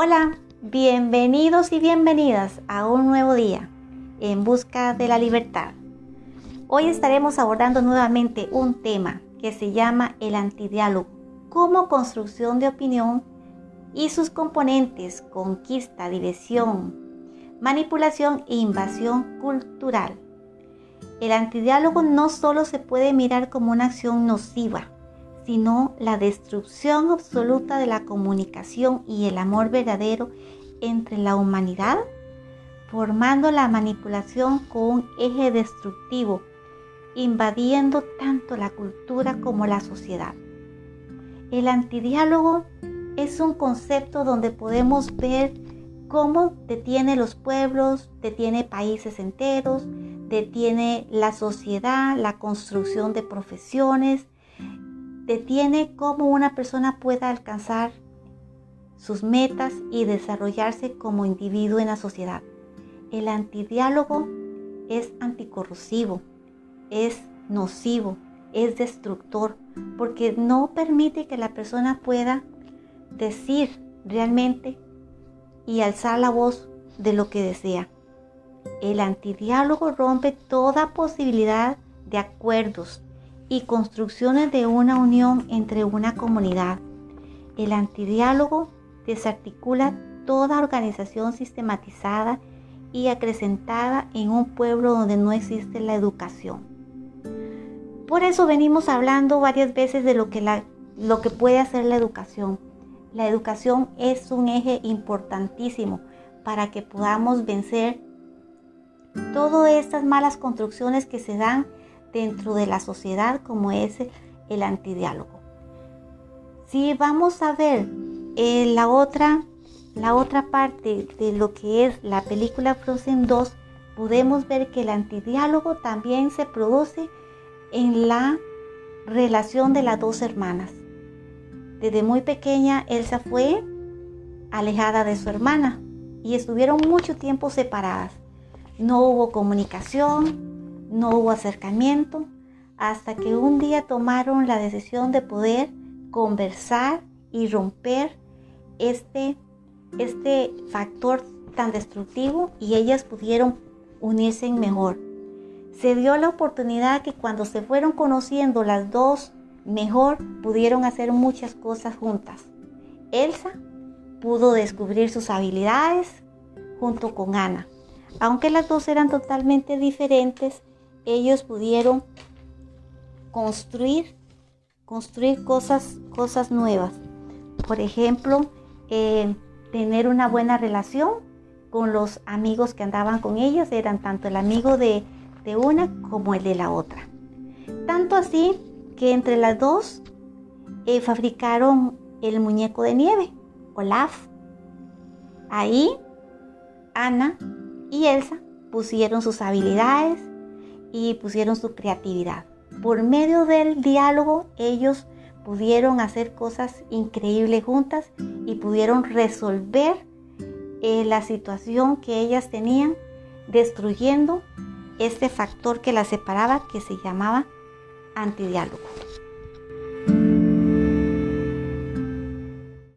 Hola, bienvenidos y bienvenidas a un nuevo día en busca de la libertad. Hoy estaremos abordando nuevamente un tema que se llama el antidiálogo como construcción de opinión y sus componentes conquista, división, manipulación e invasión cultural. El antidiálogo no solo se puede mirar como una acción nociva, sino la destrucción absoluta de la comunicación y el amor verdadero entre la humanidad, formando la manipulación con un eje destructivo, invadiendo tanto la cultura como la sociedad. El antidiálogo es un concepto donde podemos ver cómo detiene los pueblos, detiene países enteros, detiene la sociedad, la construcción de profesiones, detiene cómo una persona pueda alcanzar sus metas y desarrollarse como individuo en la sociedad. El antidiálogo es anticorrosivo, es nocivo, es destructor, porque no permite que la persona pueda decir realmente y alzar la voz de lo que desea. El antidiálogo rompe toda posibilidad de acuerdos, y construcciones de una unión entre una comunidad. El antidiálogo desarticula toda organización sistematizada y acrecentada en un pueblo donde no existe la educación. Por eso venimos hablando varias veces de lo que, la, lo que puede hacer la educación. La educación es un eje importantísimo para que podamos vencer todas estas malas construcciones que se dan dentro de la sociedad como es el antidiálogo. Si vamos a ver eh, la, otra, la otra parte de lo que es la película Frozen 2, podemos ver que el antidiálogo también se produce en la relación de las dos hermanas. Desde muy pequeña Elsa fue alejada de su hermana y estuvieron mucho tiempo separadas. No hubo comunicación, no hubo acercamiento hasta que un día tomaron la decisión de poder conversar y romper este, este factor tan destructivo y ellas pudieron unirse mejor. Se dio la oportunidad que cuando se fueron conociendo las dos mejor pudieron hacer muchas cosas juntas. Elsa pudo descubrir sus habilidades junto con Ana. Aunque las dos eran totalmente diferentes, ellos pudieron construir, construir cosas, cosas nuevas. Por ejemplo, eh, tener una buena relación con los amigos que andaban con ellos, eran tanto el amigo de, una como el de la otra. Tanto así que entre las dos eh, fabricaron el muñeco de nieve, Olaf. Ahí Ana y Elsa pusieron sus habilidades, y pusieron su creatividad. Por medio del diálogo ellos pudieron hacer cosas increíbles juntas y pudieron resolver eh, la situación que ellas tenían destruyendo este factor que las separaba que se llamaba antidiálogo.